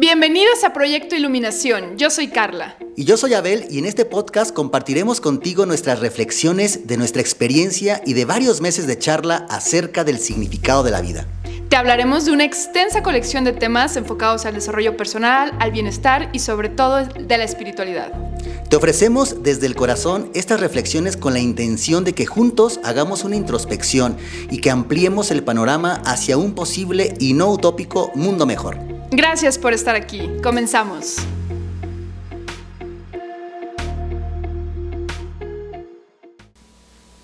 Bienvenidos a Proyecto Iluminación. Yo soy Carla. Y yo soy Abel y en este podcast compartiremos contigo nuestras reflexiones de nuestra experiencia y de varios meses de charla acerca del significado de la vida. Te hablaremos de una extensa colección de temas enfocados al desarrollo personal, al bienestar y sobre todo de la espiritualidad. Te ofrecemos desde el corazón estas reflexiones con la intención de que juntos hagamos una introspección y que ampliemos el panorama hacia un posible y no utópico mundo mejor. Gracias por estar aquí. Comenzamos.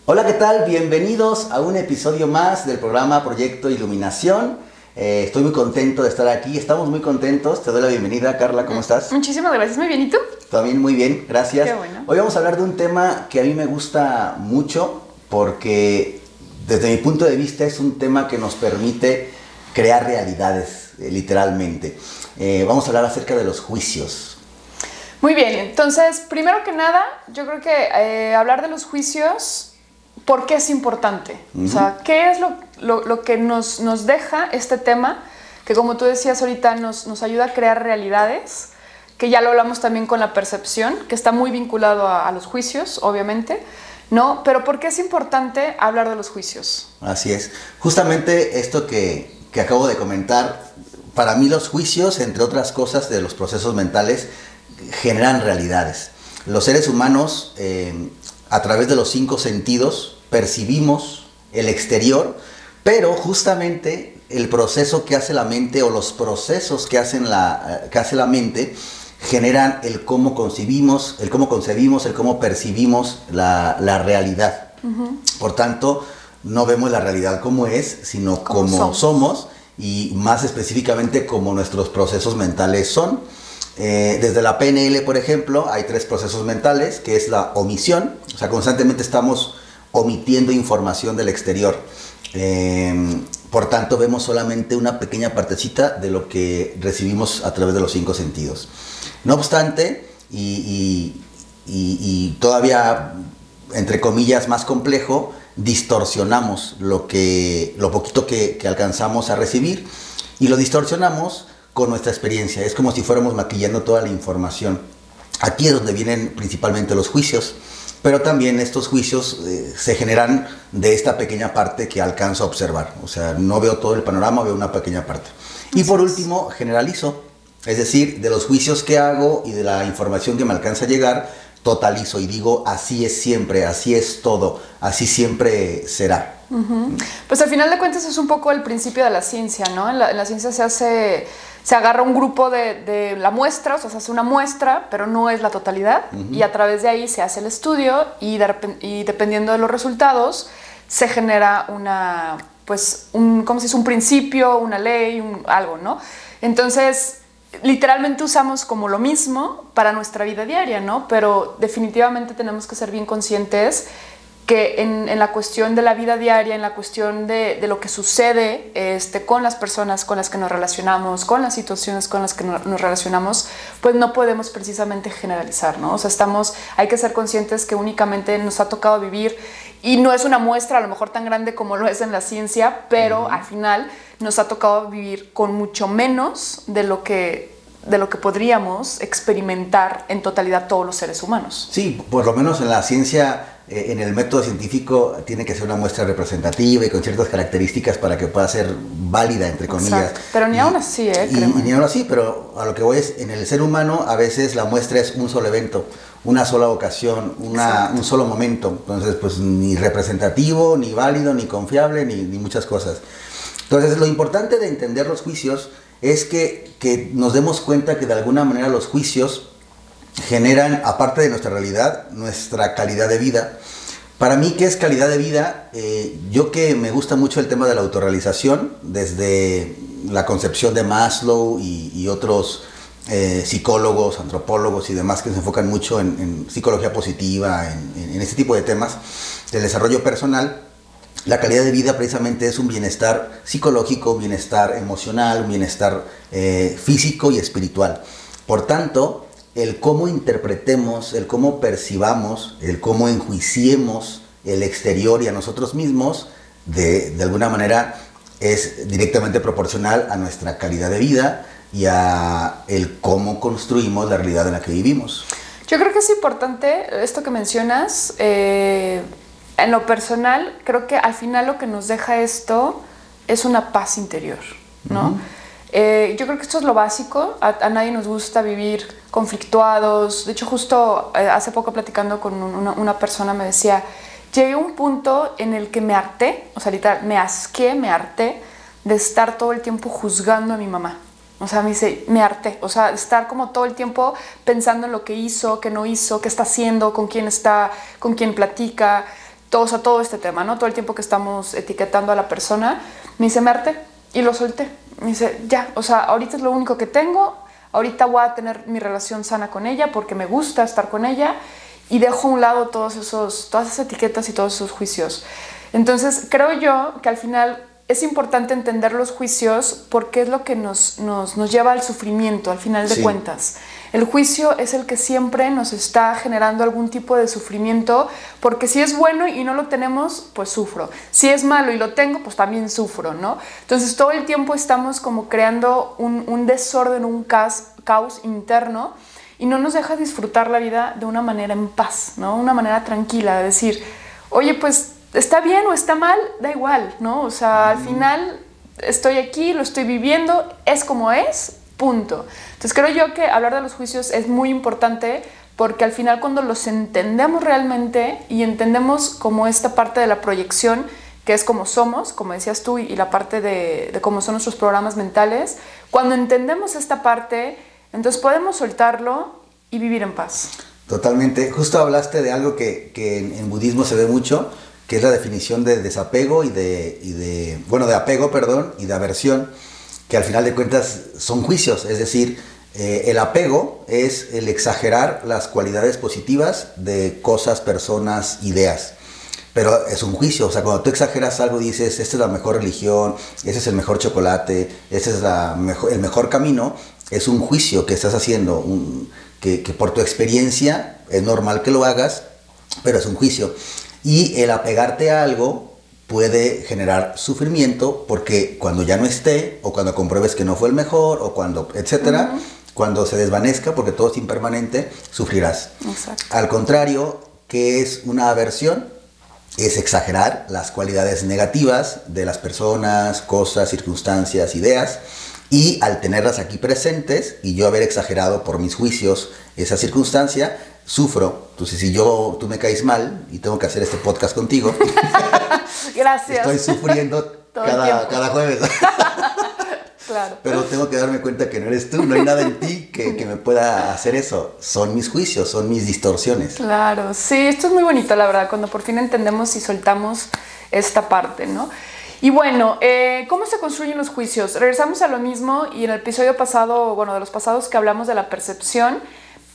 Hola, ¿qué tal? Bienvenidos a un episodio más del programa Proyecto Iluminación. Eh, estoy muy contento de estar aquí, estamos muy contentos. Te doy la bienvenida, Carla, ¿cómo estás? Muchísimas gracias, muy bien. ¿Y tú? También muy bien, gracias. Qué bueno. Hoy vamos a hablar de un tema que a mí me gusta mucho porque desde mi punto de vista es un tema que nos permite crear realidades literalmente. Eh, vamos a hablar acerca de los juicios. Muy bien, entonces, primero que nada, yo creo que eh, hablar de los juicios, ¿por qué es importante? O sea, ¿qué es lo, que nos, nos, deja este tema? Que como tú decías ahorita, nos, nos, ayuda a crear realidades, que ya lo hablamos también con la percepción, que está muy vinculado a, a los juicios, obviamente. ¿no? Pero ¿por qué es importante hablar de los juicios? Así es. Justamente esto que, que acabo de comentar, para mí los juicios, entre otras cosas de los procesos mentales, generan realidades. Los seres humanos, eh, a través de los cinco sentidos, percibimos el exterior, pero justamente el proceso que hace la mente o los procesos que, hacen la, eh, que hace la mente generan el cómo concebimos, el cómo concebimos, el cómo percibimos la, realidad. Por tanto, no vemos la realidad como es, sino como, somos. Y más específicamente como nuestros procesos mentales son. Eh, desde la PNL, por ejemplo, hay tres procesos mentales, que es la omisión, o sea, constantemente estamos omitiendo información del exterior. Em, por tanto, vemos solamente una pequeña partecita de lo que recibimos a través de los cinco sentidos. No obstante, y todavía, entre comillas, más complejo, distorsionamos lo, que, lo poquito que, alcanzamos a recibir y lo distorsionamos con nuestra experiencia. Es como si fuéramos maquillando toda la información. Aquí es donde vienen principalmente los juicios, pero también estos juicios eh, se generan de esta pequeña parte que alcanzo a observar. O sea, no veo todo el panorama, veo una pequeña parte. Y por último, generalizo. Es decir, de los juicios que hago y de la información que me alcanza a llegar, totalizo y digo, así es siempre, así es todo, así siempre será. Pues al final de cuentas es un poco el principio de la ciencia, ¿no? En la, ciencia se hace, se agarra un grupo de, la muestra, o sea, se hace una muestra, pero no es la totalidad, y a través de ahí se hace el estudio y, y dependiendo de los resultados se genera una, pues, un, ¿cómo se dice? Un principio, una ley, un, algo, ¿no? Entonces, literalmente usamos como lo mismo para nuestra vida diaria, ¿no? Pero definitivamente tenemos que ser bien conscientes que en, la cuestión de la vida diaria, en la cuestión de, lo que sucede este, con las personas con las que nos relacionamos, con las situaciones con las que nos, relacionamos, pues no podemos precisamente generalizar, ¿no? O sea, estamos, hay que ser conscientes que únicamente nos ha tocado vivir y no es una muestra a lo mejor tan grande como lo es en la ciencia, pero al final nos ha tocado vivir con mucho menos de lo que de lo que podríamos experimentar en totalidad todos los seres humanos. Sí, por lo menos en la ciencia, eh, en el método científico, tiene que ser una muestra representativa y con ciertas características para que pueda ser válida, entre comillas. Pero ni aún así, ¿eh? Y, ni aún así, pero a lo que voy es, en el ser humano a veces la muestra es un solo evento, una sola ocasión, una, un solo momento. Entonces, pues ni representativo, ni válido, ni confiable, ni, ni muchas cosas. Entonces, lo importante de entender los juicios es que, nos demos cuenta que de alguna manera los juicios generan, aparte de nuestra realidad, nuestra calidad de vida. Para mí, ¿qué es calidad de vida? Eh, yo que me gusta mucho el tema de la autorrealización, desde la concepción de Maslow y, otros eh, psicólogos, antropólogos y demás que se enfocan mucho en, psicología positiva, en, este tipo de temas del desarrollo personal, la calidad de vida precisamente es un bienestar psicológico, un bienestar emocional, un bienestar eh, físico y espiritual. Por tanto, el cómo interpretemos, el cómo percibamos, el cómo enjuiciemos el exterior y a nosotros mismos, de, alguna manera es directamente proporcional a nuestra calidad de vida, y a el cómo construimos la realidad en la que vivimos. Yo creo que es importante esto que mencionas. Eh, en lo personal, creo que al final lo que nos deja esto es una paz interior, ¿no? Eh, yo creo que esto es lo básico. A, nadie nos gusta vivir conflictuados. De hecho, justo eh, hace poco platicando con una, una, persona me decía, llegué a un punto en el que me harté, o sea, literal, me asqué, me harté de estar todo el tiempo juzgando a mi mamá. O sea, me dice, me harté. O sea, estar como todo el tiempo pensando en lo que hizo, qué no hizo, qué está haciendo, con quién está, con quién platica, todo, o sea, todo este tema, ¿no? Todo el tiempo que estamos etiquetando a la persona. Me dice, me harté. Y lo solté. Me dice, ya, o sea, ahorita es lo único que tengo. Ahorita voy a tener mi relación sana con ella porque me gusta estar con ella. Y dejo a un lado todos esos, todas esas etiquetas y todos esos juicios. Entonces, creo yo que al final es importante entender los juicios porque es lo que nos, nos, nos lleva al sufrimiento, al final de cuentas. El juicio es el que siempre nos está generando algún tipo de sufrimiento, porque si es bueno y no lo tenemos, pues sufro. Si es malo y lo tengo, pues también sufro, ¿no? Entonces todo el tiempo estamos como creando un, un desorden, un caos, caos interno y no nos deja disfrutar la vida de una manera en paz, ¿no? Una manera tranquila, de decir, oye, pues está bien o está mal, da igual, ¿no? O sea, al final estoy aquí, lo estoy viviendo, es como es, punto. Entonces creo yo que hablar de los juicios es muy importante porque al final cuando los entendemos realmente y entendemos como esta parte de la proyección, que es como somos, como decías tú, y la parte de, cómo son nuestros programas mentales, cuando entendemos esta parte, entonces podemos soltarlo y vivir en paz. Totalmente. Justo hablaste de algo que, que en budismo se ve mucho, que es la definición de desapego y de, bueno, de apego, perdón, y de aversión, que al final de cuentas son juicios, es decir, eh, el apego es el exagerar las cualidades positivas de cosas, personas, ideas. Pero es un juicio, o sea, cuando tú exageras algo dices, esta es la mejor religión, ese es el mejor chocolate, ese es la mejor, el mejor camino, es un juicio que estás haciendo, que por tu experiencia es normal que lo hagas, pero es un juicio. Y el apegarte a algo puede generar sufrimiento porque cuando ya no esté o cuando compruebes que no fue el mejor o cuando, etcétera, cuando se desvanezca porque todo es impermanente, sufrirás. Al contrario, que es una aversión? Es exagerar las cualidades negativas de las personas, cosas, circunstancias, ideas y al tenerlas aquí presentes y yo haber exagerado por mis juicios esa circunstancia, sufro. Entonces, si yo, tú me caes mal y tengo que hacer este podcast contigo, Gracias. Estoy sufriendo cada, cada, jueves. claro. Pero tengo que darme cuenta que no eres tú, no hay nada en ti que, que, me pueda hacer eso. Son mis juicios, son mis distorsiones. Claro, sí, esto es muy bonito, la verdad, cuando por fin entendemos y soltamos esta parte, ¿no? Y bueno, eh, ¿cómo se construyen los juicios? Regresamos a lo mismo y en el episodio pasado, bueno, de los pasados que hablamos de la percepción,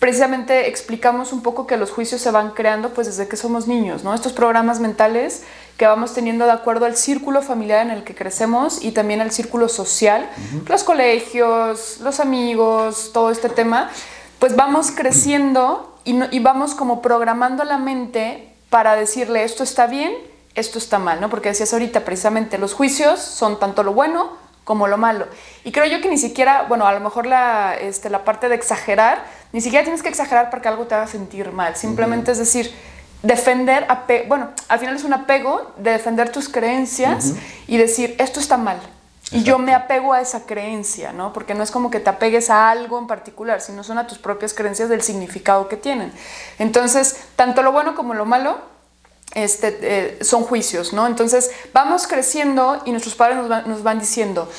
precisamente explicamos un poco que los juicios se van creando pues desde que somos niños, ¿no? Estos programas mentales que vamos teniendo de acuerdo al círculo familiar en el que crecemos y también al círculo social, los colegios, los amigos, todo este tema, pues vamos creciendo y, y vamos como programando la mente para decirle esto está bien, esto está mal, ¿no? Porque decías ahorita precisamente los juicios son tanto lo bueno como lo malo. Y creo yo que ni siquiera, bueno, a lo mejor la, este, la parte de exagerar, ni siquiera tienes que exagerar para que algo te haga sentir mal. Simplemente es decir, defender, bueno, al final es un apego de defender tus creencias y decir, esto está mal. Y yo me apego a esa creencia, ¿no? Porque no es como que te apegues a algo en particular, sino son a tus propias creencias del significado que tienen. Entonces, tanto lo bueno como lo malo este, eh, son juicios, ¿no? Entonces vamos creciendo y nuestros padres nos, van diciendo,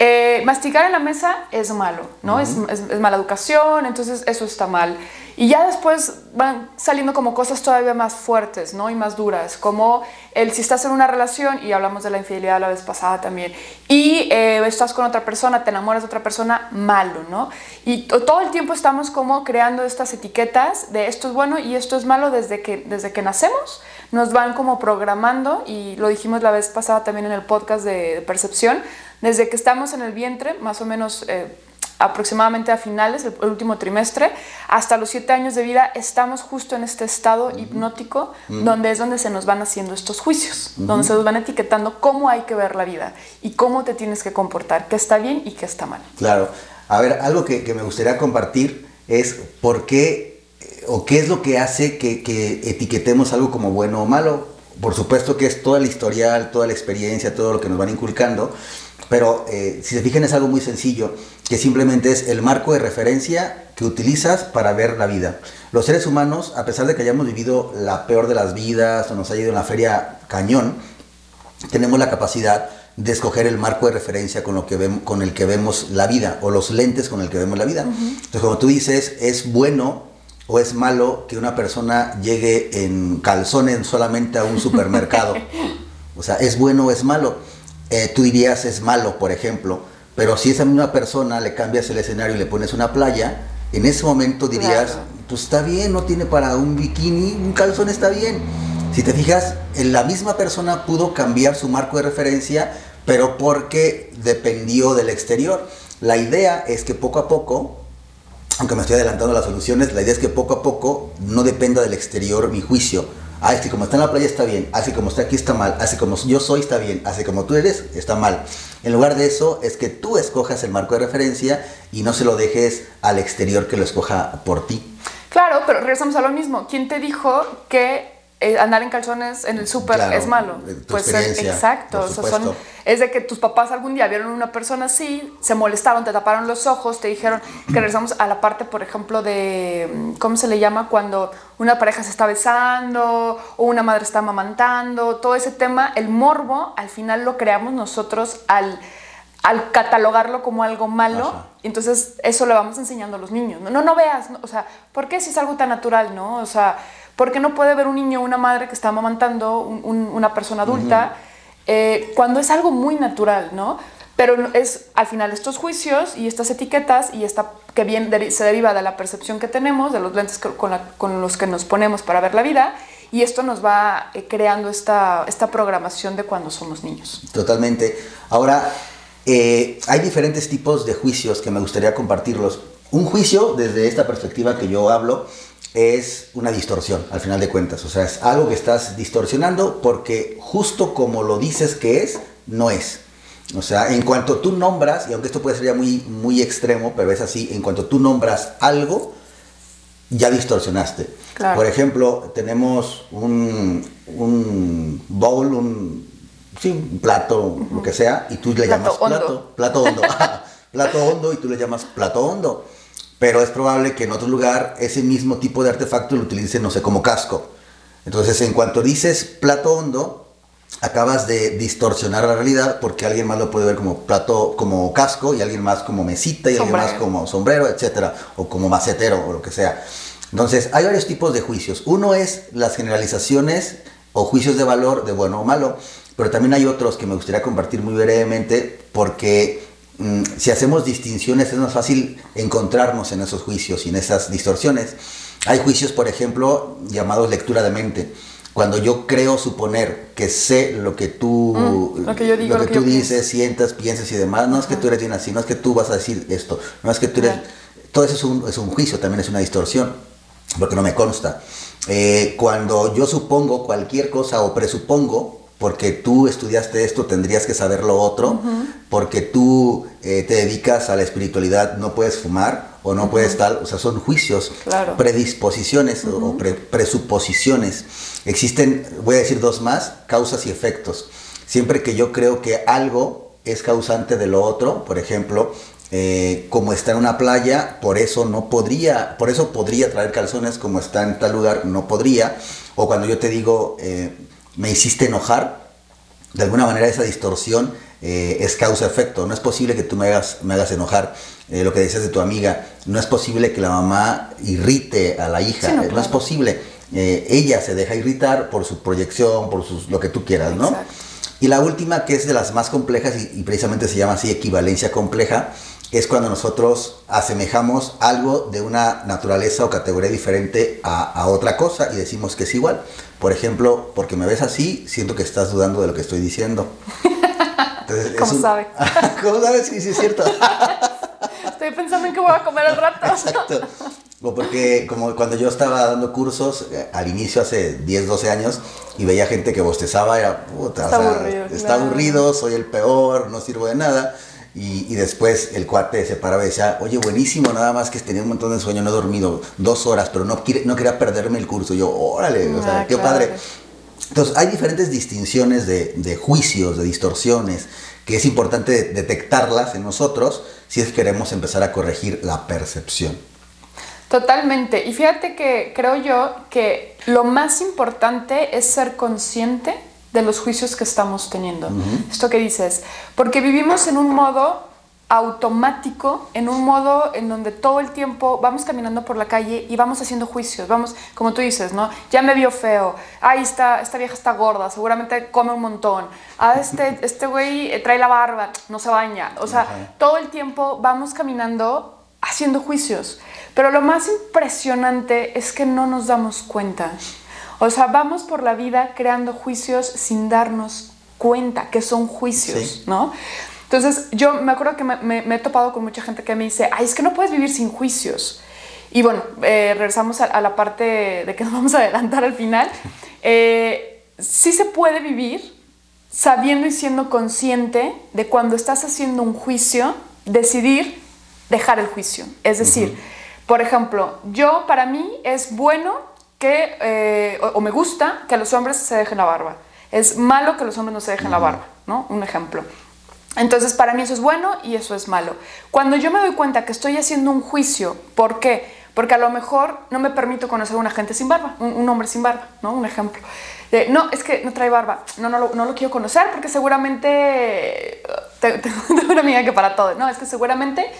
eh, masticar en la mesa es malo, ¿no? es, mala educación, entonces eso está mal. Y ya después van saliendo como cosas todavía más fuertes, ¿no? Y más duras, como el si estás en una relación, y hablamos de la infidelidad la vez pasada también, y eh, estás con otra persona, te enamoras de otra persona, malo, ¿no? Y todo el tiempo estamos como creando estas etiquetas de esto es bueno y esto es malo desde que, desde que nacemos nos van como programando y lo dijimos la vez pasada también en el podcast de, percepción, desde que estamos en el vientre, más o menos eh, aproximadamente a finales, el, último trimestre, hasta los siete años de vida, estamos justo en este estado hipnótico, donde es donde se nos van haciendo estos juicios, donde se nos van etiquetando cómo hay que ver la vida y cómo te tienes que comportar, qué está bien y qué está mal. Claro. A ver, algo que, me gustaría compartir es por qué eh, o qué es lo que hace que, que etiquetemos algo como bueno o malo. Por supuesto que es toda la historial, toda la experiencia, todo lo que nos van inculcando, pero eh, si se fijan es algo muy sencillo, que simplemente es el marco de referencia que utilizas para ver la vida. Los seres humanos, a pesar de que hayamos vivido la peor de las vidas o nos haya ido en la feria cañón, tenemos la capacidad de escoger el marco de referencia con, lo que vemos, con el que vemos la vida o los lentes con el que vemos la vida. Entonces, como tú dices, es bueno o es malo que una persona llegue en calzones solamente a un supermercado. o sea, es bueno o es malo. Eh, tú dirías es malo, por ejemplo, pero si esa misma persona le cambias el escenario y le pones una playa, en ese momento dirías, pues está bien, no tiene para un bikini, un calzón está bien. Si te fijas, la misma persona pudo cambiar su marco de referencia, pero porque dependió del exterior. La idea es que poco a poco, aunque me estoy adelantando las soluciones, la idea es que poco a poco no dependa del exterior mi juicio, ah, es que como está en la playa está bien, así como está aquí está mal, así como yo soy está bien, así como tú eres está mal. En lugar de eso es que tú escojas el marco de referencia y no se lo dejes al exterior que lo escoja por ti. Claro, pero regresamos a lo mismo. ¿Quién te dijo que eh, andar en calzones en el súper es malo. pues exacto, es de que tus papás algún día vieron una persona así, se molestaron, te taparon los ojos, te dijeron que regresamos a la parte, por ejemplo, de, mm, ¿cómo se le llama? Cuando una pareja se está besando o una madre está amamantando, todo ese tema, el morbo, al final lo creamos nosotros al al catalogarlo como algo malo, entonces eso le vamos enseñando a los niños. No, no, no veas, o sea, ¿por qué si es algo tan natural, no? O sea, ¿Por qué no puede ver un niño o una madre que está amamantando una persona adulta eh, cuando es algo muy natural, ¿no? Pero es al final estos juicios y estas etiquetas y esta que bien se deriva de la percepción que tenemos, de los lentes con, los que nos ponemos para ver la vida, y esto nos va eh, creando esta, esta programación de cuando somos niños. Totalmente. Ahora, eh, hay diferentes tipos de juicios que me gustaría compartirlos. Un juicio, desde esta perspectiva que yo hablo, es una distorsión, al final de cuentas. O sea, es algo que estás distorsionando porque justo como lo dices que es, no es. O sea, en cuanto tú nombras, y aunque esto puede ser ya muy, muy extremo, pero es así, en cuanto tú nombras algo, ya distorsionaste. Por ejemplo, tenemos un, un bowl, un, sí, un plato, lo que sea, y tú le llamas plato, plato hondo, plato hondo, y tú le llamas plato hondo pero es probable que en otro lugar ese mismo tipo de artefacto lo utilicen, no sé, como casco. Entonces, en cuanto dices plato hondo, acabas de distorsionar la realidad porque alguien más lo puede ver como plato, como casco y alguien más como mesita y alguien más como sombrero, etcétera, o como macetero o lo que sea. Entonces, hay varios tipos de juicios. Uno es las generalizaciones o juicios de valor de bueno o malo, pero también hay otros que me gustaría compartir muy brevemente porque si hacemos distinciones es más fácil encontrarnos en esos juicios y en esas distorsiones. Hay juicios, por ejemplo, llamados lectura de mente. Cuando yo creo suponer que sé lo que tú, mm, lo que, yo digo, lo que, tú dices, sientas, piensas y demás, no es que tú eres bien así, no es que tú vas a decir esto, no es que tú eres... Todo eso es un, es un, juicio, también es una distorsión, porque no me consta. Eh, cuando yo supongo cualquier cosa o presupongo, porque tú estudiaste esto, tendrías que saber lo otro, porque tú eh, te dedicas a la espiritualidad, no puedes fumar o no puedes tal, o sea, son juicios, predisposiciones o presuposiciones. Existen, voy a decir dos más, causas y efectos. Siempre que yo creo que algo es causante de lo otro, por ejemplo, eh, como está en una playa, por eso no podría, por eso podría traer calzones, como está en tal lugar, no podría. O cuando yo te digo, eh, me hiciste enojar, de alguna manera esa distorsión eh, es causa-efecto. No es posible que tú me hagas, me hagas enojar. Eh, lo que decías de tu amiga, no es posible que la mamá irrite a la hija, no, es posible. Eh, ella se deja irritar por su proyección, por sus, lo que tú quieras, ¿no? Y la última, que es de las más complejas y, y precisamente se llama así equivalencia compleja, es cuando nosotros asemejamos algo de una naturaleza o categoría diferente a, otra cosa y decimos que es igual. Por ejemplo, porque me ves así, siento que estás dudando de lo que estoy diciendo. ¿Cómo sabe? ¿Cómo sabes? Sí, sí, es cierto. estoy pensando en qué voy a comer al rato. Exacto. O porque como cuando yo estaba dando cursos eh, al inicio hace 10, 12 años y veía gente que bostezaba, era puta, está, aburrido, está aburrido, soy el peor, no sirvo de nada. Y, después el cuate se paraba y decía, oye, buenísimo, nada más que tenía un montón de sueño, no he dormido dos horas, pero no, no quería perderme el curso. yo, órale, o sea, ah, qué padre. Entonces, hay diferentes distinciones de, de, juicios, de distorsiones, que es importante detectarlas en nosotros si es que queremos empezar a corregir la percepción. Totalmente. Y fíjate que creo yo que lo más importante es ser consciente de los juicios que estamos teniendo. Esto que dices, porque vivimos en un modo automático, en un modo en donde todo el tiempo vamos caminando por la calle y vamos haciendo juicios, vamos, como tú dices, ¿no? Ya me vio feo, ahí está, esta vieja está gorda, seguramente come un montón, ah, este, este güey trae la barba, no se baña, o sea, todo el tiempo vamos caminando haciendo juicios, pero lo más impresionante es que no nos damos cuenta. O sea, vamos por la vida creando juicios sin darnos cuenta que son juicios, ¿no? Entonces, yo me acuerdo que me, he topado con mucha gente que me dice, ay, es que no puedes vivir sin juicios. Y bueno, eh, regresamos a, la parte de que nos vamos a adelantar al final. Eh, sí se puede vivir sabiendo y siendo consciente de cuando estás haciendo un juicio, decidir dejar el juicio. Es decir, por ejemplo, yo para mí es bueno que, eh, o, me gusta que los hombres se dejen la barba. Es malo que los hombres no se dejen la barba, ¿no? Un ejemplo. Entonces, para mí eso es bueno y eso es malo. Cuando yo me doy cuenta que estoy haciendo un juicio, ¿por qué? Porque a lo mejor no me permito conocer a una gente sin barba, un, hombre sin barba, ¿no? Un ejemplo. no, es que no trae barba, no, no, lo, no lo quiero conocer porque seguramente, tengo una amiga que para todo, no, es que seguramente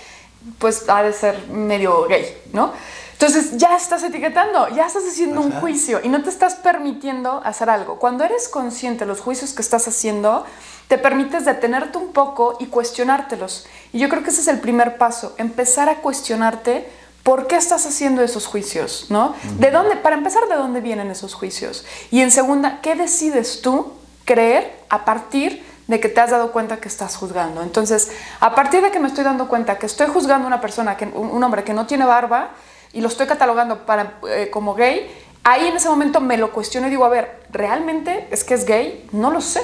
pues ha de ser medio gay, ¿no? Entonces ya estás etiquetando, ya estás haciendo un juicio y no te estás permitiendo hacer algo. Cuando eres consciente de los juicios que estás haciendo, te permites detenerte un poco y cuestionártelos. Y yo creo que ese es el primer paso, empezar a cuestionarte por qué estás haciendo esos juicios, ¿no? ¿De dónde, para empezar, de dónde vienen esos juicios? Y en segunda, ¿qué decides tú creer a partir de que te has dado cuenta que estás juzgando? Entonces, a partir de que me estoy dando cuenta que estoy juzgando a una persona, que, un hombre que no tiene barba, y lo estoy catalogando para, eh, como gay, ahí en ese momento me lo cuestiono y digo, a ver, ¿realmente es que es gay? No lo sé,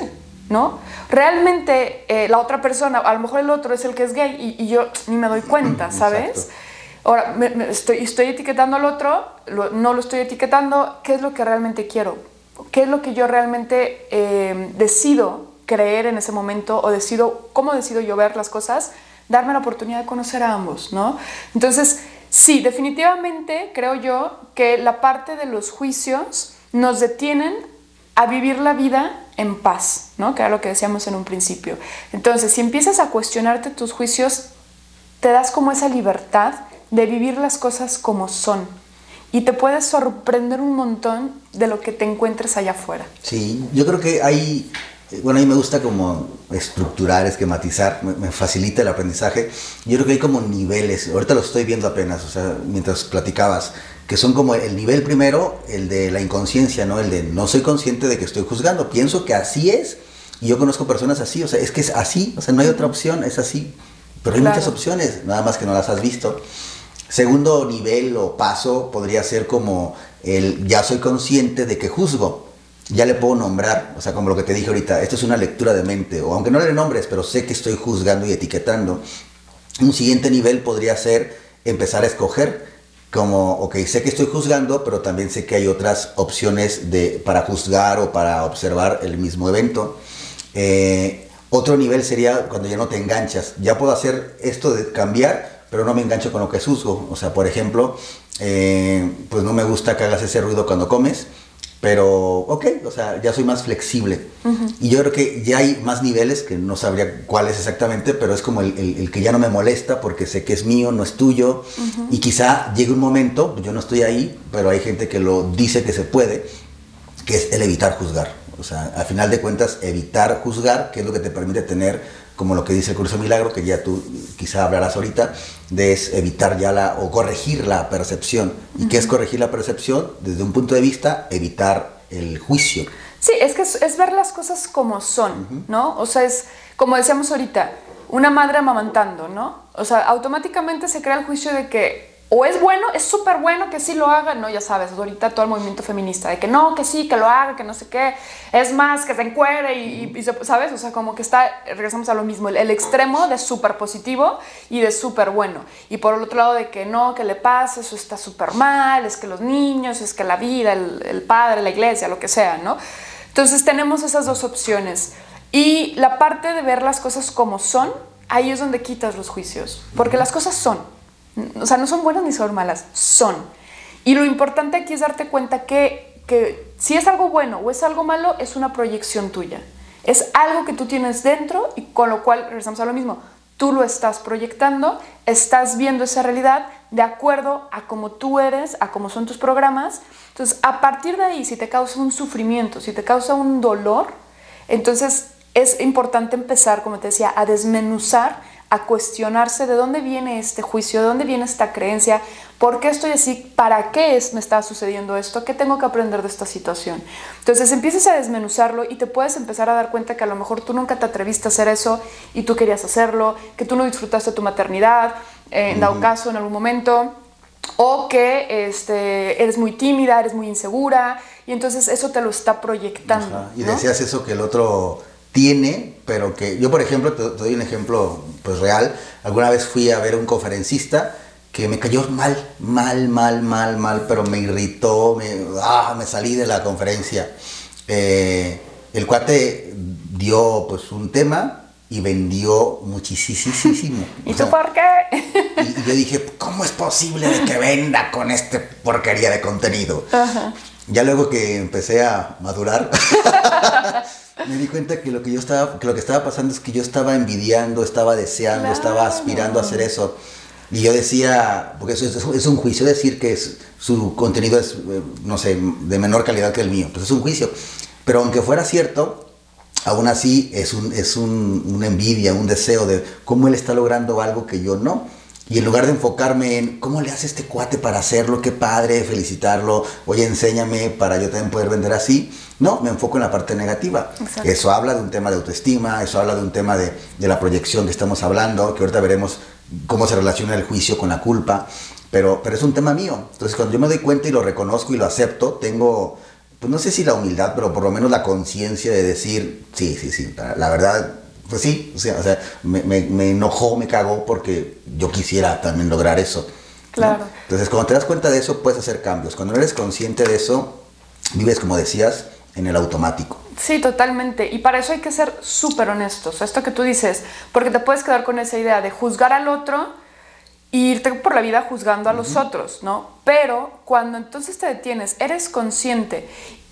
¿no? Realmente eh, la otra persona, a lo mejor el otro es el que es gay y, yo ni me doy cuenta, ¿sabes? Ahora, me, estoy, estoy etiquetando al otro, no lo estoy etiquetando, ¿qué es lo que realmente quiero? ¿Qué es lo que yo realmente eh, decido creer en ese momento o decido, cómo decido yo ver las cosas? Darme la oportunidad de conocer a ambos, ¿no? Entonces, Sí, definitivamente creo yo que la parte de los juicios nos detienen a vivir la vida en paz, ¿no? Que era lo que decíamos en un principio. Entonces, si empiezas a cuestionarte tus juicios, te das como esa libertad de vivir las cosas como son. Y te puedes sorprender un montón de lo que te encuentres allá afuera. Sí, yo creo que hay bueno, a mí me gusta como estructurar, esquematizar, me, facilita el aprendizaje. Yo creo que hay como niveles, ahorita lo estoy viendo apenas, o sea, mientras platicabas, que son como el nivel primero, el de la inconsciencia, ¿no? El de no soy consciente de que estoy juzgando, pienso que así es, y yo conozco personas así, o sea, es que es así, o sea, no hay otra opción, es así, pero hay muchas opciones, nada más que no las has visto. Segundo nivel o paso podría ser como el ya soy consciente de que juzgo ya le puedo nombrar, o sea, como lo que te dije ahorita, esto es una lectura de mente, o aunque no le nombres, pero sé que estoy juzgando y etiquetando. Un siguiente nivel podría ser empezar a escoger, como, ok, sé que estoy juzgando, pero también sé que hay otras opciones de, para juzgar o para observar el mismo evento. Eh, otro nivel sería cuando ya no te enganchas. Ya puedo hacer esto de cambiar, pero no me engancho con lo que juzgo. O sea, por ejemplo, eh, pues no me gusta que hagas ese ruido cuando comes pero, ok, o sea, ya soy más flexible. Y yo creo que ya hay más niveles, que no sabría cuáles exactamente, pero es como el, que ya no me molesta porque sé que es mío, no es tuyo. Y quizá llegue un momento, yo no estoy ahí, pero hay gente que lo dice que se puede, que es el evitar juzgar. O sea, al final de cuentas, evitar juzgar, que es lo que te permite tener como lo que dice el curso milagro, que ya tú quizá hablarás ahorita, de es evitar ya la, o corregir la percepción. ¿Y qué es corregir la percepción? Desde un punto de vista, evitar el juicio. Sí, es que es, ver las cosas como son, ¿no? O sea, es como decíamos ahorita, una madre amamantando, ¿no? O sea, automáticamente se crea el juicio de que o es bueno, es súper bueno que sí lo haga, no, ya sabes, ahorita todo el movimiento feminista, de que no, que sí, que lo haga, que no sé qué, es más, que se encuere y, ¿sabes? O sea, como que está, regresamos a lo mismo, el, extremo de súper positivo y de súper bueno. Y por el otro lado de que no, que le pasa, eso está súper mal, es que los niños, es que la vida, el, el padre, la iglesia, lo que sea, ¿no? Entonces tenemos esas dos opciones. Y la parte de ver las cosas como son, ahí es donde quitas los juicios, porque las cosas son o sea, no son buenas ni son malas, son. Y lo importante aquí es darte cuenta que, que si es algo bueno o es algo malo, es una proyección tuya. Es algo que tú tienes dentro y con lo cual regresamos a lo mismo. Tú lo estás proyectando, estás viendo esa realidad de acuerdo a cómo tú eres, a cómo son tus programas. Entonces, a partir de ahí, si te causa un sufrimiento, si te causa un dolor, entonces es importante empezar, como te decía, a desmenuzar a cuestionarse de dónde viene este juicio, de dónde viene esta creencia, por qué estoy así, para qué es, me está sucediendo esto, qué tengo que aprender de esta situación. Entonces empiezas a desmenuzarlo y te puedes empezar a dar cuenta que a lo mejor tú nunca te atreviste a hacer eso y tú querías hacerlo, que tú no disfrutaste tu maternidad, eh, en dado caso en algún momento, o que este, eres muy tímida, eres muy insegura y entonces eso te lo está proyectando. Y decías eso que el otro tiene, pero que yo por ejemplo, te, doy un ejemplo pues real, alguna vez fui a ver a un conferencista que me cayó mal, mal, mal, mal, mal, pero me irritó, me, ah, me salí de la conferencia. Eh, el cuate dio pues un tema y vendió muchísimo. ¿Y tú por qué? y, yo dije, ¿cómo es posible de que venda con este porquería de contenido? Ya luego que empecé a madurar, me di cuenta que lo que yo estaba, que lo que estaba pasando es que yo estaba envidiando, estaba deseando, estaba aspirando a hacer eso. Y yo decía, porque eso es, un juicio decir que su contenido es, eh, no sé, de menor calidad que el mío. Pues es un juicio. Pero aunque fuera cierto, aún así es, un, es un, una envidia, un deseo de cómo él está logrando algo que yo no. Y en lugar de enfocarme en cómo le hace este cuate para hacerlo, qué padre, felicitarlo, oye, enséñame para yo también poder vender así, no, me enfoco en la parte negativa. Eso habla de un tema de autoestima, eso habla de un tema de, de, la proyección que estamos hablando, que ahorita veremos cómo se relaciona el juicio con la culpa, pero, pero es un tema mío. Entonces cuando yo me doy cuenta y lo reconozco y lo acepto, tengo, pues no sé si la humildad, pero por lo menos la conciencia de decir, sí, sí, sí, la verdad pues sí, o sea, o sea me, me, enojó, me cagó porque yo quisiera también lograr eso. Claro. Entonces, cuando te das cuenta de eso, puedes hacer cambios. Cuando no eres consciente de eso, vives, como decías, en el automático. Sí, totalmente. Y para eso hay que ser súper honestos. Esto que tú dices, porque te puedes quedar con esa idea de juzgar al otro e irte por la vida juzgando a los otros, ¿no? Pero cuando entonces te detienes, eres consciente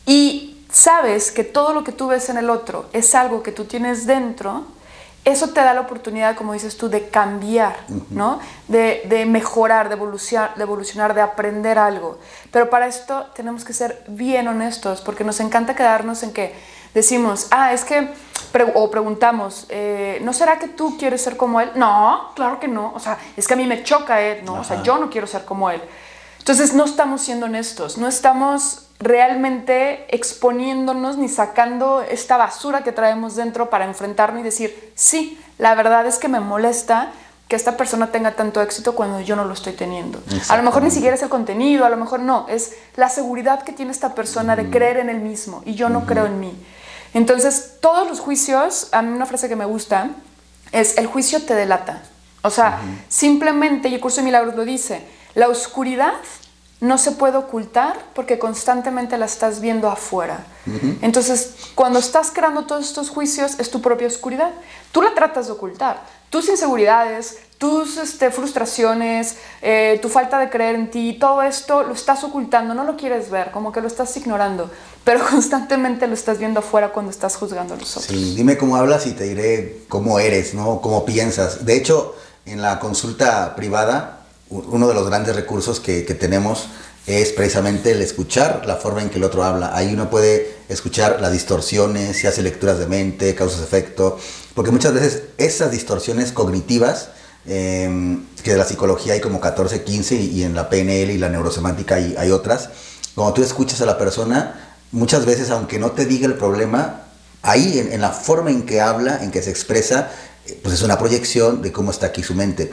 y sabes que todo lo que tú ves en el otro es algo que tú tienes dentro, eso te da la oportunidad, como dices tú, de cambiar, ¿no? De, mejorar, de evolucionar, de evolucionar, de aprender algo. Pero para esto tenemos que ser bien honestos, porque nos encanta quedarnos en que decimos, ah, es que, o preguntamos, eh, ¿no será que tú quieres ser como él? No, claro que no. O sea, es que a mí me choca él, ¿no? O sea, yo no quiero ser como él. Entonces no estamos siendo honestos, no estamos realmente exponiéndonos ni sacando esta basura que traemos dentro para enfrentarnos y decir, sí, la verdad es que me molesta que esta persona tenga tanto éxito cuando yo no lo estoy teniendo. A lo mejor ni siquiera es el contenido, a lo mejor no, es la seguridad que tiene esta persona de creer en él mismo y yo no creo en mí. Entonces, todos los juicios, a mí una frase que me gusta es, el juicio te delata. O sea, simplemente, y el curso de milagros lo dice, la oscuridad no se puede ocultar porque constantemente la estás viendo afuera. Entonces, cuando estás creando todos estos juicios, es tu propia oscuridad. Tú la tratas de ocultar. Tus inseguridades, tus este, frustraciones, eh, tu falta de creer en ti, todo esto lo estás ocultando, no lo quieres ver, como que lo estás ignorando, pero constantemente lo estás viendo afuera cuando estás juzgando a los otros. Sí, dime cómo hablas y te diré cómo eres, ¿no? Cómo piensas. De hecho, en la consulta privada, uno de los grandes recursos que, tenemos es precisamente el escuchar la forma en que el otro habla. Ahí uno puede escuchar las distorsiones, si hace lecturas de mente, causas efecto, porque muchas veces esas distorsiones cognitivas, em, que de la psicología hay como 14, 15 y, en la PNL y la neurosemántica hay, hay otras, cuando tú escuchas a la persona, muchas veces aunque no te diga el problema, ahí en, en la forma en que habla, en que se expresa, pues es una proyección de cómo está aquí su mente.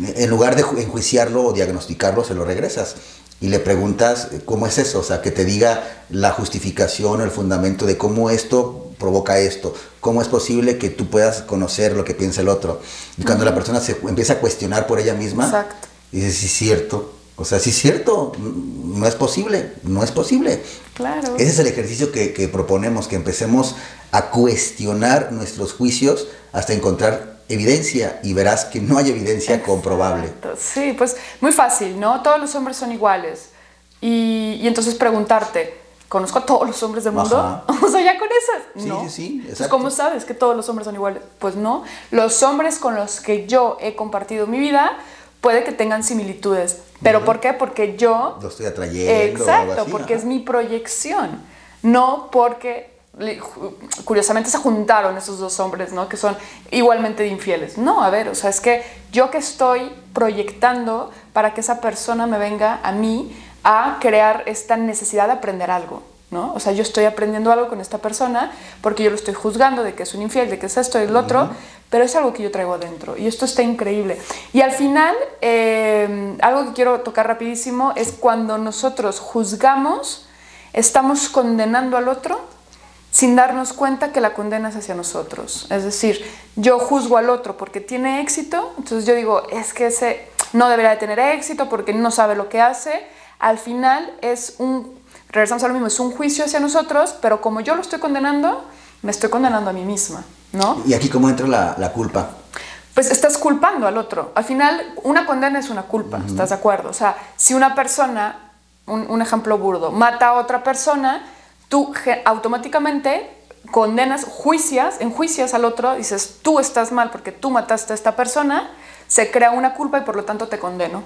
En lugar de enjuiciarlo o diagnosticarlo, se lo regresas y le preguntas eh, cómo es eso, o sea, que te diga la justificación o el fundamento de cómo esto provoca esto, cómo es posible que tú puedas conocer lo que piensa el otro. Y cuando la persona se empieza a cuestionar por ella misma, Exacto. dices, sí es cierto, o sea, sí es cierto, no es posible, no es posible. Claro. Ese es el ejercicio que, que proponemos, que empecemos a cuestionar nuestros juicios hasta encontrar evidencia y verás que no hay evidencia comprobable. Sí, pues muy fácil, ¿no? Todos los hombres son iguales. Y, y entonces preguntarte, ¿conozco a todos los hombres del mundo? O sea, ya con esas. Sí, no. sí, sí, exacto. ¿Cómo sabes que todos los hombres son iguales? Pues no. Los hombres con los que yo he compartido mi vida puede que tengan similitudes. ¿Pero por qué? Porque yo Lo estoy atrayendo. o algo Exacto, así, porque ajá. es mi proyección, no porque curiosamente se juntaron esos dos hombres, ¿no? Que son igualmente de infieles. No, a ver, o sea, es que yo que estoy proyectando para que esa persona me venga a mí a crear esta necesidad de aprender algo, ¿no? O sea, yo estoy aprendiendo algo con esta persona porque yo lo estoy juzgando de que es un infiel, de que es esto y el otro, pero es algo que yo traigo adentro y esto está increíble. Y al final, eh, algo que quiero tocar rapidísimo es cuando nosotros juzgamos, estamos condenando al otro sin darnos cuenta que la condena es hacia nosotros. Es decir, yo juzgo al otro porque tiene éxito, entonces yo digo, es que ese no debería de tener éxito porque no sabe lo que hace. Al final es un, regresamos a lo mismo, es un juicio hacia nosotros, pero como yo lo estoy condenando, me estoy condenando a mí misma, ¿no? Y aquí cómo entra la, la culpa. pues estás culpando al otro. Al final, una condena es una culpa, ¿estás de acuerdo? O sea, si una persona, un, un ejemplo burdo, mata a otra persona, tú automáticamente condenas, juicias, enjuicias al otro, dices, tú estás mal porque tú mataste a esta persona, se crea una culpa y por lo tanto te condeno.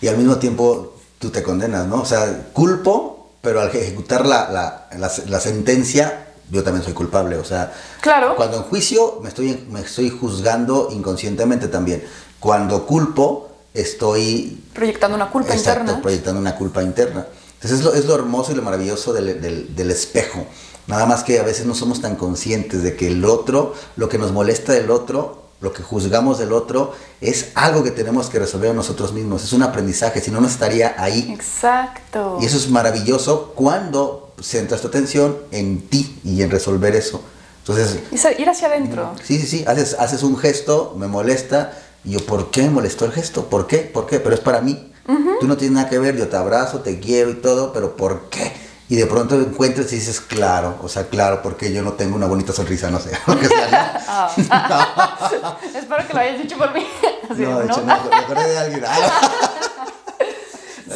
Y al mismo tiempo tú te condenas, ¿no? O sea, culpo, pero al ejecutar la, la, la, la sentencia, yo también soy culpable. O sea, Claro. cuando en juicio me estoy, me estoy juzgando inconscientemente también. Cuando culpo, estoy Proyectando una culpa Exacto, interna. proyectando una culpa interna. Entonces es lo, es lo hermoso y lo maravilloso del, del- del espejo. Nada más que a veces no somos tan conscientes de que el otro, lo que nos molesta del otro, lo que juzgamos del otro, es algo que tenemos que resolver nosotros mismos. Es un aprendizaje, si no, no estaría ahí. Exacto. Y eso es maravilloso cuando centras tu atención en ti y en resolver eso. Entonces, Y ir hacia adentro. Sí, sí, sí, haces, haces un gesto, me molesta, y yo, ¿por qué me molestó el gesto? ¿Por qué? ¿Por qué? Pero es para mí. Tú no tienes nada que ver, yo te abrazo, te quiero y todo, pero ¿por qué? Y de pronto encuentras y dices, claro, o sea, claro, porque yo no tengo una bonita sonrisa, no sé. lo que sea, Ah. Espero que lo hayas dicho por mí. Así, ¿no? No, de ¿no? hecho, no, me acordé de alguien. Ah,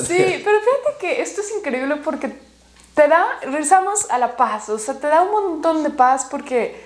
Sí, pero fíjate que esto es increíble porque te da, regresamos a la paz, o sea, te da un montón de paz porque,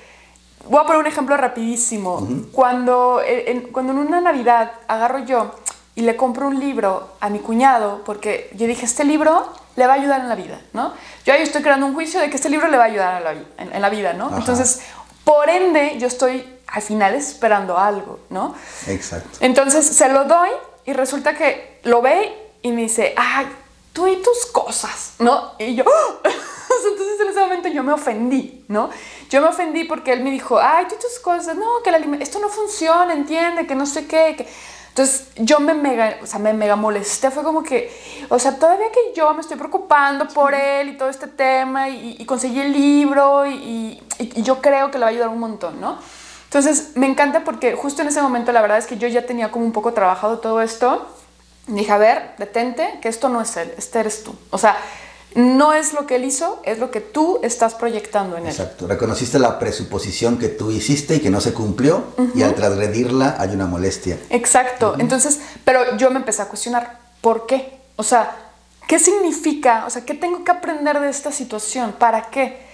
voy a poner un ejemplo rapidísimo, cuando, eh, en, cuando en una Navidad agarro yo y le compro un libro a mi cuñado, porque yo dije, este libro le va a ayudar en la vida, ¿no? Yo ahí estoy creando un juicio de que este libro le va a ayudar en la, vi- en- en la vida, ¿no? Ajá. Entonces, por ende, yo estoy al final esperando algo, ¿no? Exacto. Entonces se lo doy y resulta que lo ve y me dice, ay, tú y tus cosas, ¿no? Y yo, ¡ah! entonces en ese momento yo me ofendí, ¿no? Yo me ofendí porque él me dijo, ay, tú y tus cosas, no, que el alime- esto no funciona, entiende, que no sé qué. que-". Entonces yo me mega, o sea, me mega molesté, fue como que, o sea, todavía que yo me estoy preocupando por él y todo este tema y, y conseguí el libro y, y- y yo creo que le va a ayudar un montón, ¿no? Entonces, me encanta porque justo en ese momento la verdad es que yo ya tenía como un poco trabajado todo esto. Dije, a ver, detente, que esto no es él, este eres tú. O sea, no es lo que él hizo, es lo que tú estás proyectando en él. Exacto. Reconociste la presuposición que tú hiciste y que no se cumplió, y al transgredirla hay una molestia. Exacto. Entonces, pero yo me empecé a cuestionar, ¿por qué? O sea, ¿qué significa? O sea, ¿qué tengo que aprender de esta situación? ¿Para qué?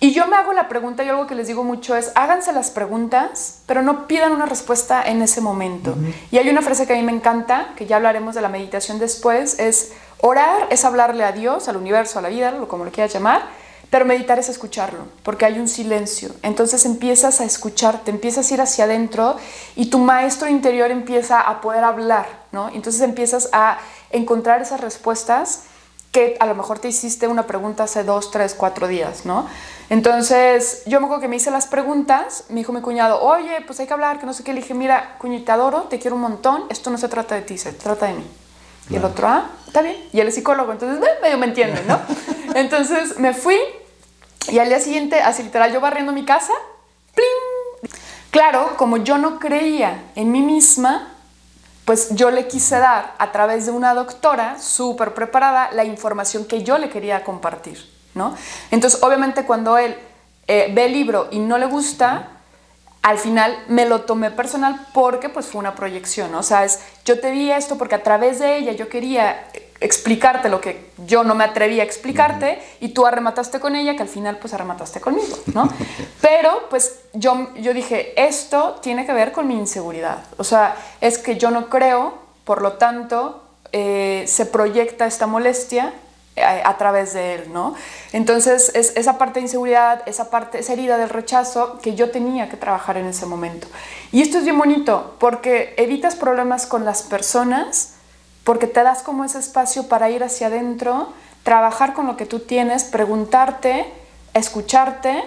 Y yo me hago la pregunta y algo que les digo mucho es, háganse las preguntas, pero no pidan una respuesta en ese momento. Y hay una frase que a mí me encanta, que ya hablaremos de la meditación después, es orar es hablarle a Dios, al universo, a la vida, como lo quieras llamar, pero meditar es escucharlo, porque hay un silencio. Entonces empiezas a escucharte, empiezas a ir hacia adentro y tu maestro interior empieza a poder hablar, ¿no? Entonces empiezas a encontrar esas respuestas que a lo mejor te hiciste una pregunta hace dos, tres, cuatro días, ¿no? Entonces, yo me acuerdo que me hice las preguntas, me dijo mi cuñado, oye, pues hay que hablar, que no sé qué. Le dije, mira, cuñito, te adoro, te quiero un montón, esto no se trata de ti, se trata de mí. Y el otro, ah, está bien. Y él es psicólogo, entonces medio me entiende, ¿no? entonces me fui y al día siguiente, así literal, yo barriendo mi casa, ¡plim! Claro, como yo no creía en mí misma, pues yo le quise dar a través de una doctora súper preparada la información que yo le quería compartir, ¿no? Entonces, obviamente cuando él eh, ve el libro y no le gusta, al final me lo tomé personal porque pues fue una proyección, O sea, es, yo te vi esto porque a través de ella yo quería explicarte lo que yo no me atreví a explicarte y tú arremataste con ella que al final pues arremataste conmigo, ¿no? Pero pues yo, yo dije, esto tiene que ver con mi inseguridad, o sea, es que yo no creo, por lo tanto, eh, se proyecta esta molestia a, través de él, ¿no? Entonces, es esa parte de inseguridad, esa parte, esa herida del rechazo que yo tenía que trabajar en ese momento. Y esto es bien bonito porque evitas problemas con las personas, porque te das como ese espacio para ir hacia adentro, trabajar con lo que tú tienes, preguntarte, escucharte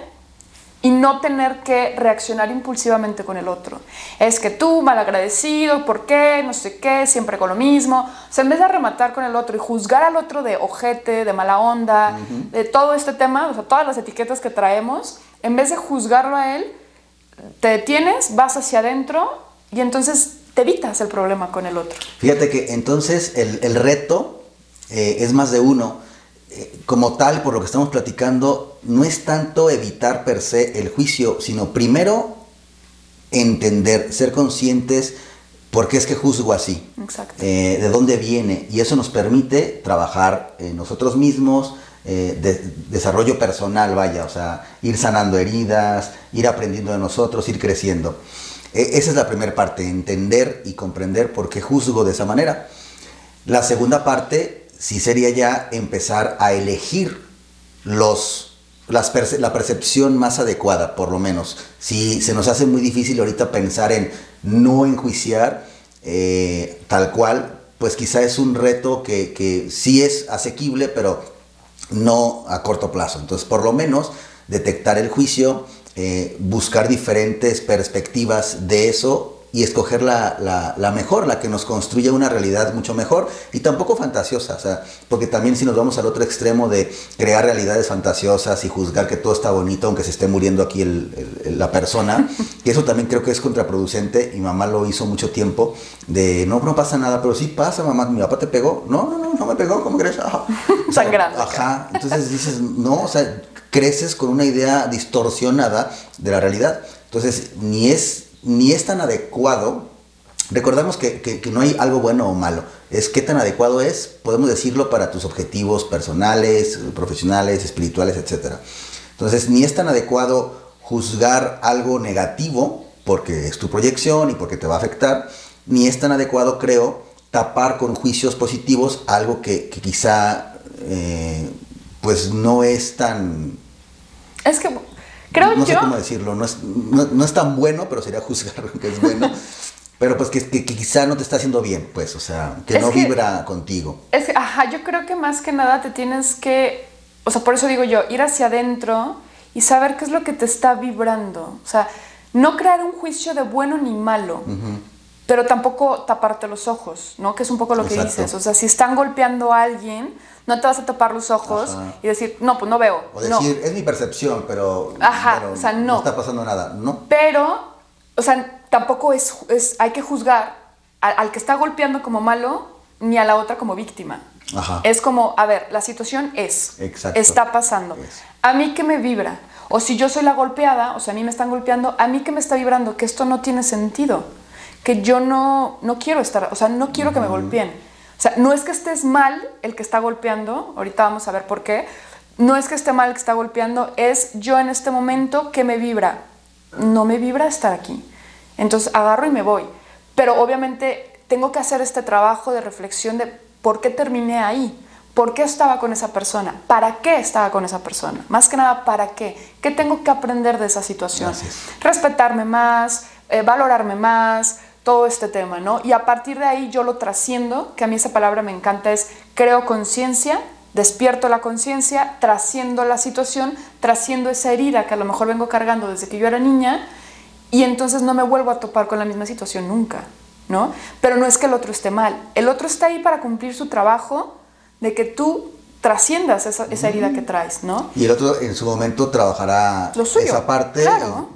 y no tener que reaccionar impulsivamente con el otro. Es que tú, malagradecido, ¿por qué? No sé qué, siempre con lo mismo. O sea, en vez de rematar con el otro y juzgar al otro de ojete, de mala onda, de todo este tema, o sea, todas las etiquetas que traemos, en vez de juzgarlo a él, te detienes, vas hacia adentro y entonces te evitas el problema con el otro. Fíjate que entonces el, reto eh, es más de uno. Eh, como tal, por lo que estamos platicando, no es tanto evitar per se el juicio, sino primero entender, ser conscientes por qué es que juzgo así, eh, de dónde viene, y eso nos permite trabajar en nosotros mismos, de, desarrollo personal, vaya, o sea, ir sanando heridas, ir aprendiendo de nosotros, ir creciendo. E, esa es la primera parte, entender y comprender por qué juzgo de esa manera. La segunda parte sí sería ya empezar a elegir los, la percepción más adecuada, por lo menos. Si se nos hace muy difícil ahorita pensar en no enjuiciar eh, tal cual, pues quizá es un reto que, que sí es asequible, pero no a corto plazo. Entonces, por lo menos, detectar el juicio, eh, buscar diferentes perspectivas de eso y escoger la, la, mejor, la que nos construya una realidad mucho mejor y tampoco fantasiosa, o sea, porque también si nos vamos al otro extremo de crear realidades fantasiosas y juzgar que todo está bonito aunque se esté muriendo aquí el, la persona, y eso también creo que es contraproducente, mi mamá lo hizo mucho tiempo, de no, no pasa nada, pero sí pasa, mamá, mi papá te pegó, no, no, no, no me pegó, ¿cómo crees? Ajá. Sangrando. Ajá, entonces dices, no, o sea, creces con una idea distorsionada de la realidad. Entonces, ni es, ni es tan adecuado. Recordamos que, no hay algo bueno o malo. Es qué tan adecuado es, podemos decirlo, para tus objetivos personales, profesionales, espirituales, etc. Entonces, ni es tan adecuado juzgar algo negativo porque es tu proyección y porque te va a afectar, ni es tan adecuado, creo, tapar con juicios positivos algo que, quizá eh, pues no es tan es que creo no, no sé cómo decirlo, no es, no, es tan bueno, pero sería juzgar que es bueno. pero pues que, quizá no te está haciendo bien, pues, o sea, que no vibra contigo. Es que, ajá, yo creo que más que nada te tienes que, o sea, por eso digo yo, ir hacia adentro y saber qué es lo que te está vibrando. O sea, no crear un juicio de bueno ni malo, pero tampoco taparte los ojos, ¿no? Que es un poco lo que dices. O sea, si están golpeando a alguien, no te vas a tapar los ojos y decir, no, pues no veo. O decir, es mi percepción, pero, o sea, no. no está pasando nada, ¿no? Pero, o sea, tampoco es, es hay que juzgar al, que está golpeando como malo ni a la otra como víctima. Ajá. Es como, a ver, la situación es, Exacto. está pasando. A mí que me vibra, o si yo soy la golpeada, o sea, a mí me están golpeando, a mí que me está vibrando, que esto no tiene sentido, que yo no, no quiero estar, o sea, no quiero que me golpeen o sea, no es que estés mal el que está golpeando, ahorita vamos a ver por qué, no es que esté mal el que está golpeando, es yo en este momento que me vibra. No me vibra estar aquí. Entonces agarro y me voy. Pero obviamente tengo que hacer este trabajo de reflexión de por qué terminé ahí, por qué estaba con esa persona, para qué estaba con esa persona. Más que nada, ¿para qué? ¿Qué tengo que aprender de esa situación? Respetarme más, eh, valorarme más, todo este tema, ¿no? Y a partir de ahí yo lo trasciendo, que a mí esa palabra me encanta, es creo conciencia despierto la conciencia, trasciendo la situación, trasciendo esa herida que a lo mejor vengo cargando desde que yo era niña y entonces no me vuelvo a topar con la misma situación nunca, ¿no? Pero no es que el otro esté mal, el otro está ahí para cumplir su trabajo de que tú trasciendas esa, herida que traes, ¿no? Y el otro en su momento trabajará esa parte,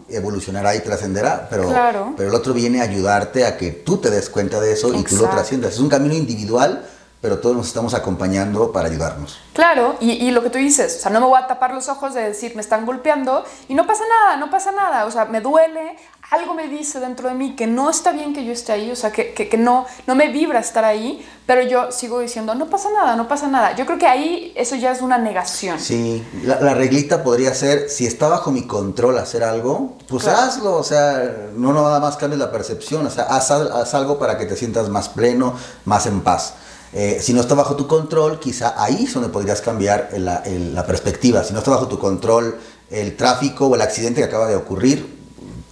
evolucionará y trascenderá, pero, pero el otro viene a ayudarte a que tú te des cuenta de eso y tú lo trasciendas. Es un camino individual pero todos nos estamos acompañando para ayudarnos. Claro, y, y, lo que tú dices, o sea, no me voy a tapar los ojos de decir, me están golpeando y no pasa nada, no pasa nada, o sea, me duele, algo me dice dentro de mí que no está bien que yo esté ahí, o sea, que, que, que no, no me vibra estar ahí, pero yo sigo diciendo, no pasa nada, no pasa nada. Yo creo que ahí eso ya es una negación. Sí, la, reglita podría ser, si está bajo mi control hacer algo, pues hazlo, o sea, no nada más cambies la percepción, o sea, haz, haz algo para que te sientas más pleno, más en paz. Eh, si no está bajo tu control, quizá ahí es donde podrías cambiar la, perspectiva. Si no está bajo tu control el tráfico o el accidente que acaba de ocurrir,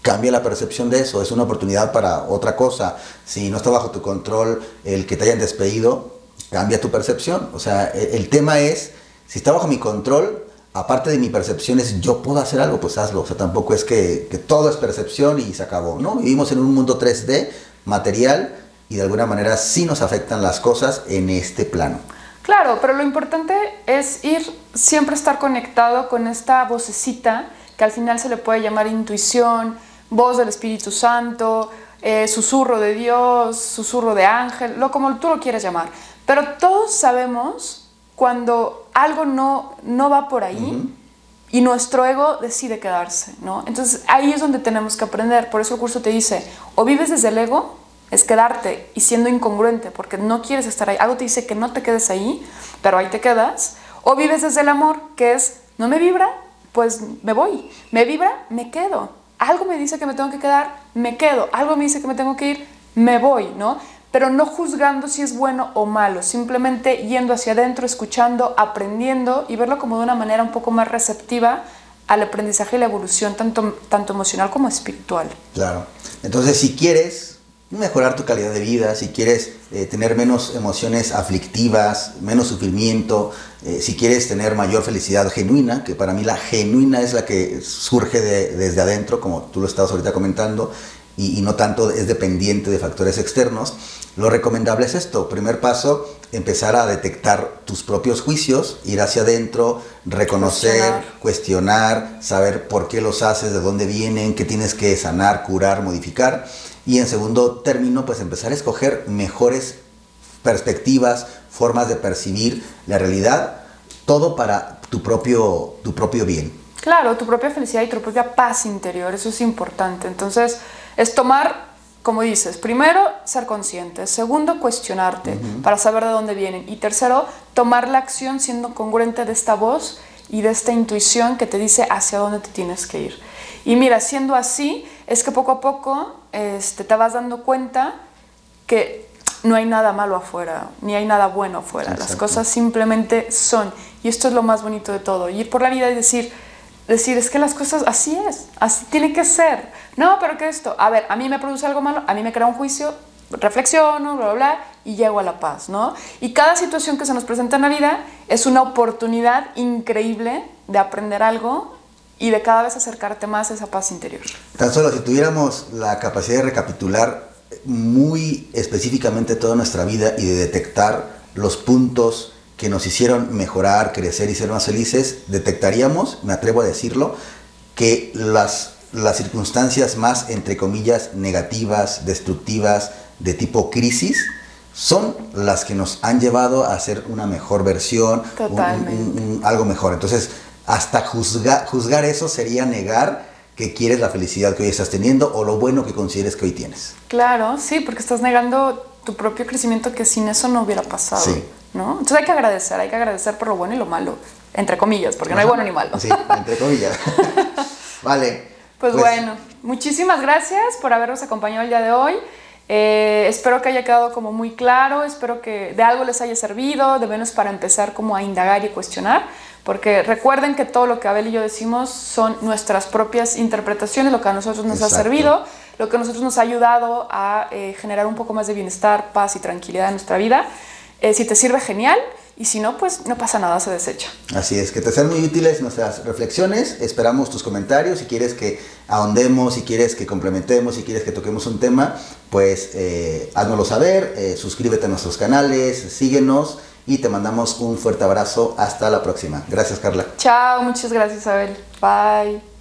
cambia la percepción de eso. Es una oportunidad para otra cosa. Si no está bajo tu control el que te hayan despedido, cambia tu percepción. O sea, e, el, tema es, si está bajo mi control, aparte de mi percepción es yo puedo hacer algo, pues hazlo. O sea, tampoco es que, que todo es percepción y se acabó. ¿no? Vivimos en un mundo 3D, material y de alguna manera sí nos afectan las cosas en este plano. Claro, pero lo importante es ir, siempre estar conectado con esta vocecita que al final se le puede llamar intuición, voz del Espíritu Santo, eh, susurro de Dios, susurro de ángel, lo como tú lo quieras llamar. Pero todos sabemos cuando algo no, no va por ahí y nuestro ego decide quedarse, ¿no? Entonces ahí es donde tenemos que aprender. Por eso el curso te dice, o vives desde el ego es quedarte y siendo incongruente porque no quieres estar ahí. Algo te dice que no te quedes ahí, pero ahí te quedas. O vives desde el amor, que es, no me vibra, pues me voy. Me vibra, me quedo. Algo me dice que me tengo que quedar, me quedo. Algo me dice que me tengo que ir, me voy, ¿no? Pero no juzgando si es bueno o malo, simplemente yendo hacia adentro, escuchando, aprendiendo y verlo como de una manera un poco más receptiva al aprendizaje y la evolución, tanto, tanto emocional como espiritual. Claro. Entonces, si quieres mejorar tu calidad de vida, si quieres eh, tener menos emociones aflictivas, menos sufrimiento, eh, si quieres tener mayor felicidad genuina, que para mí la genuina es la que surge desde adentro, como tú lo estabas ahorita comentando, y, no tanto es dependiente de factores externos, lo recomendable es esto. Primer paso, empezar a detectar tus propios juicios, ir hacia adentro, reconocer, cuestionar, saber por qué los haces, de dónde vienen, qué tienes que sanar, curar, modificar y en segundo término, pues empezar a escoger mejores perspectivas, formas de percibir la realidad, todo para tu propio, tu propio bien. Claro, tu propia felicidad y tu propia paz interior, eso es importante. Entonces, es tomar, como dices, primero, ser consciente, segundo, cuestionarte para saber de dónde vienen y tercero, tomar la acción siendo congruente de esta voz y de esta intuición que te dice hacia dónde te tienes que ir. Y mira, siendo así, es que poco a poco este, te vas dando cuenta que no hay nada malo afuera, ni hay nada bueno afuera. Las cosas simplemente son. Y esto es lo más bonito de todo. Ir por la vida y decir, decir, es que las cosas así es, así tiene que ser. No, pero ¿qué es esto? A ver, a mí me produce algo malo, a mí me crea un juicio, reflexiono, bla, bla, bla, y llego a la paz, ¿no? Y cada situación que se nos presenta en la vida es una oportunidad increíble de aprender algo y de cada vez acercarte más a esa paz interior. Tan solo si tuviéramos la capacidad de recapitular muy específicamente toda nuestra vida y de detectar los puntos que nos hicieron mejorar, crecer y ser más felices, detectaríamos, me atrevo a decirlo, que las, las circunstancias más, entre comillas, negativas, destructivas, de tipo crisis, son las que nos han llevado a ser una mejor versión, algo mejor. Entonces, hasta juzgar, juzgar eso sería negar que quieres la felicidad que hoy estás teniendo o lo bueno que consideres que hoy tienes. Claro, sí, porque estás negando tu propio crecimiento que sin eso no hubiera pasado. Sí. ¿No? Entonces hay que agradecer, hay que agradecer por lo bueno y lo malo, entre comillas, porque no hay bueno ni malo. Sí, entre comillas. vale. Pues, pues, bueno, muchísimas gracias por habernos acompañado el día de hoy. Eh, espero que haya quedado como muy claro, espero que de algo les haya servido, de menos para empezar como a indagar y cuestionar. Porque recuerden que todo lo que Abel y yo decimos son nuestras propias interpretaciones, lo que a nosotros nos ha servido, lo que a nosotros nos ha ayudado a eh, generar un poco más de bienestar, paz y tranquilidad en nuestra vida. Eh, si te sirve, genial. y si no, pues no pasa nada, se desecha. Así es, que te sean muy útiles nuestras reflexiones, esperamos tus comentarios, si quieres que ahondemos, si quieres que complementemos, si quieres que toquemos un tema, pues eh, háznoslo saber, eh, suscríbete a nuestros canales, síguenos y te mandamos un fuerte abrazo, hasta la próxima. Gracias Carla. Chao, muchas gracias Abel, bye.